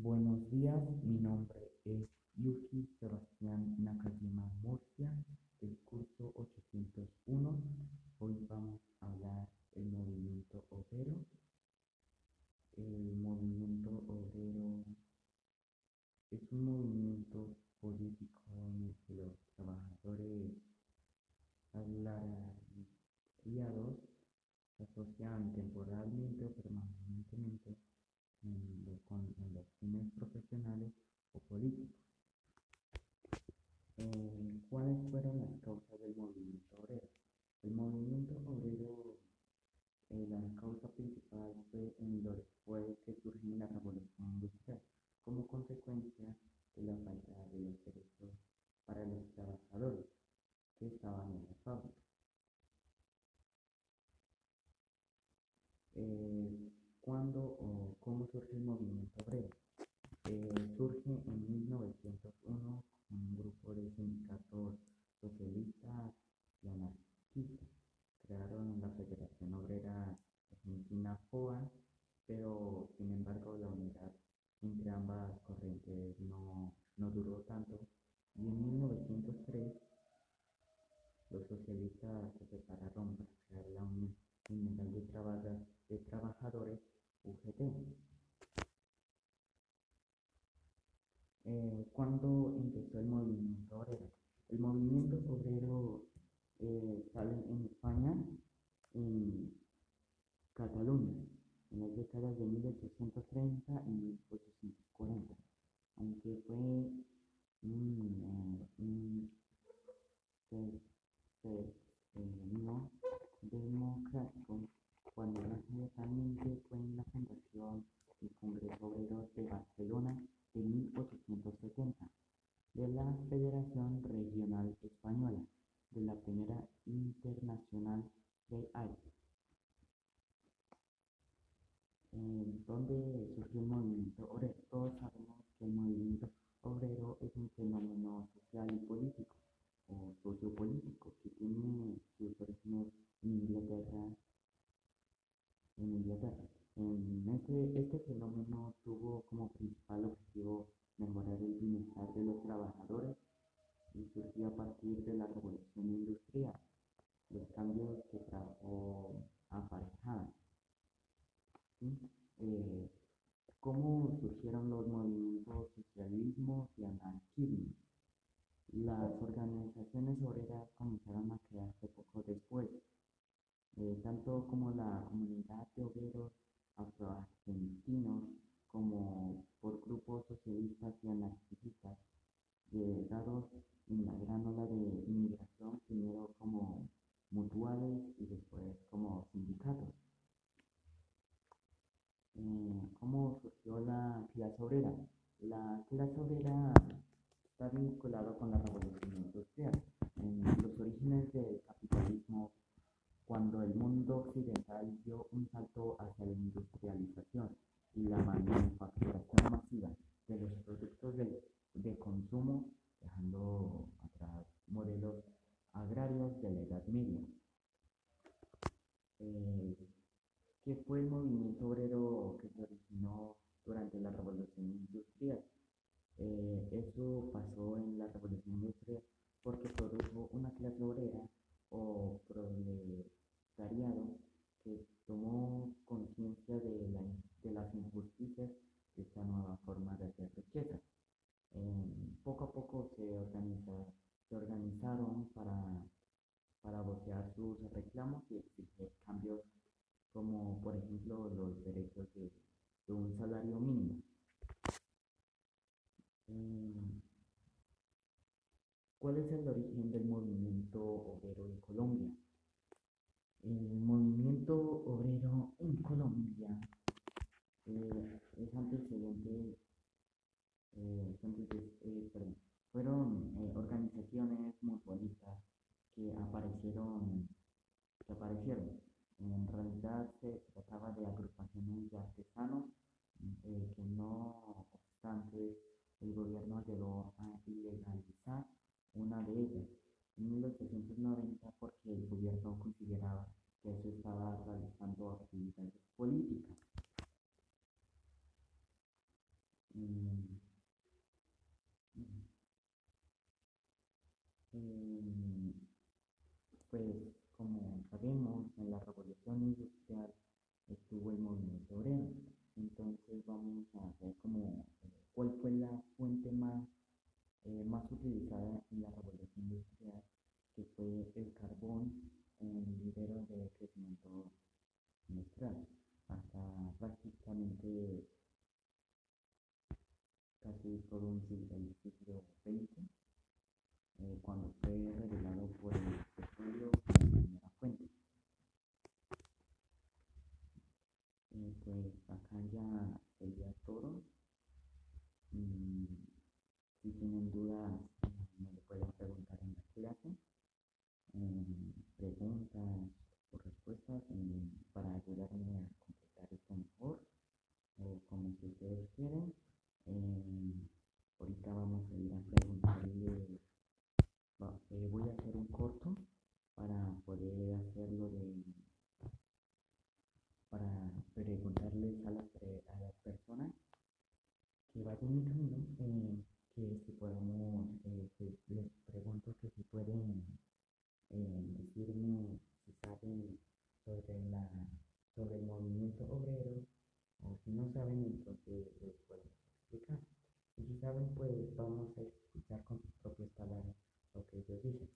Buenos días, mi nombre es Yuki Sebastián Nakajima Murcia, del curso 801. Hoy vamos a hablar del movimiento obrero. El movimiento obrero es un movimiento político en el que los trabajadores asalariados asocian temporalmente o permanentemente en, lo- con, en los fines profesionales o políticos. Eh, ¿cuáles fueron las causas del movimiento obrero? El movimiento obrero, eh, la causa principal fue, en lo, fue que surgió en la revolución industrial como consecuencia de la falta de los derechos para los trabajadores que estaban en las fábricas. Eh, ¿Cuándo o cómo surge el movimiento obrero? Eh, surge en 1901 con un grupo de sindicatos socialistas y anarquistas. Crearon la Federación Obrera Argentina FOA, pero sin embargo la unidad entre ambas corrientes no, no duró tanto y en 1903 los socialistas se separaron para crear la Unión General de, Trabaja- de Trabajadores UGT. Eh, ¿Cuándo empezó el movimiento obrero? El movimiento obrero eh, sale en España, en Cataluña, en las décadas de 1830 y 1840, aunque fue se- de la Federación Regional Española, de la primera internacional que hay. Eh, ¿Dónde surgió el movimiento obrero? Todos sabemos que el movimiento obrero es un fenómeno social y político o sociopolítico que tiene sus orígenes en Inglaterra. En Inglaterra. En este, este fenómeno tuvo como principal objetivo mejorar el bienestar de los trabajadores y surgió a partir de la revolución industrial, los cambios que trajo aparejaban. ¿sí? Eh, ¿Cómo surgieron los movimientos socialismo y anarquismo? Las organizaciones obreras comenzaron a crearse poco después, eh, tanto como la comunidad de obreros afroargentinos como por grupos socialistas y anarquistas llegados en la gran ola de inmigración, primero como mutuales y después como sindicatos. Eh, ¿Cómo surgió la clase obrera? La clase obrera está vinculada con la revolución industrial. En los orígenes del cuando el mundo occidental dio un salto hacia la industrialización y la manufacturación masiva de los productos de, de consumo, dejando atrás modelos agrarios de la Edad Media. Eh, ¿Qué fue el movimiento obrero que se originó durante la revolución industrial? Eh, eso pasó en la revolución industrial porque produjo una clase obrera o proletariado que tomó conciencia de, la, de las injusticias de esta nueva forma de hacer riqueza. Eh, poco a poco se, organiza, se organizaron para, para sus reclamos y exigir cambios como por ejemplo los derechos de, un salario mínimo. Mm, ¿Cuál es el origen del movimiento obrero en Colombia? El movimiento obrero en Colombia eh, es antecedente, eh, es antece- eh, perdón, fueron eh, organizaciones mutualistas que aparecieron, que aparecieron. En realidad se trataba de agrupaciones de artesanos eh, que no obstante el gobierno llegó a ilegalizar una de ellas en 1890 porque el gobierno consideraba que eso estaba realizando actividades políticas. Mm, em, pues como sabemos, en la revolución industrial estuvo el movimiento obrero. Entonces vamos a ver como eh, cuál fue la fuente más, eh, más utilizada en la revolución industrial, que fue el carbón de crecimiento industrial, hasta prácticamente casi todo un siglo, el siglo XX, eh, cuando fue revelado por el petróleo como primera fuente. Eh, pues acá ya sería todo. Mm, si tienen dudas, me lo pueden preguntar en la clase. Eh, preguntas o respuestas eh, para ayudarme a completar esto mejor o como si ustedes quieren. Eh, ahorita vamos a ir a preguntarle, eh, voy a hacer un corto para poder hacerlo de, para preguntarles a las, a las personas que vayan entrando eh, sobre el movimiento obrero, o si no saben, entonces les puedo explicar. Y si saben, pues vamos a explicar con sus propias palabras lo que ellos dicen.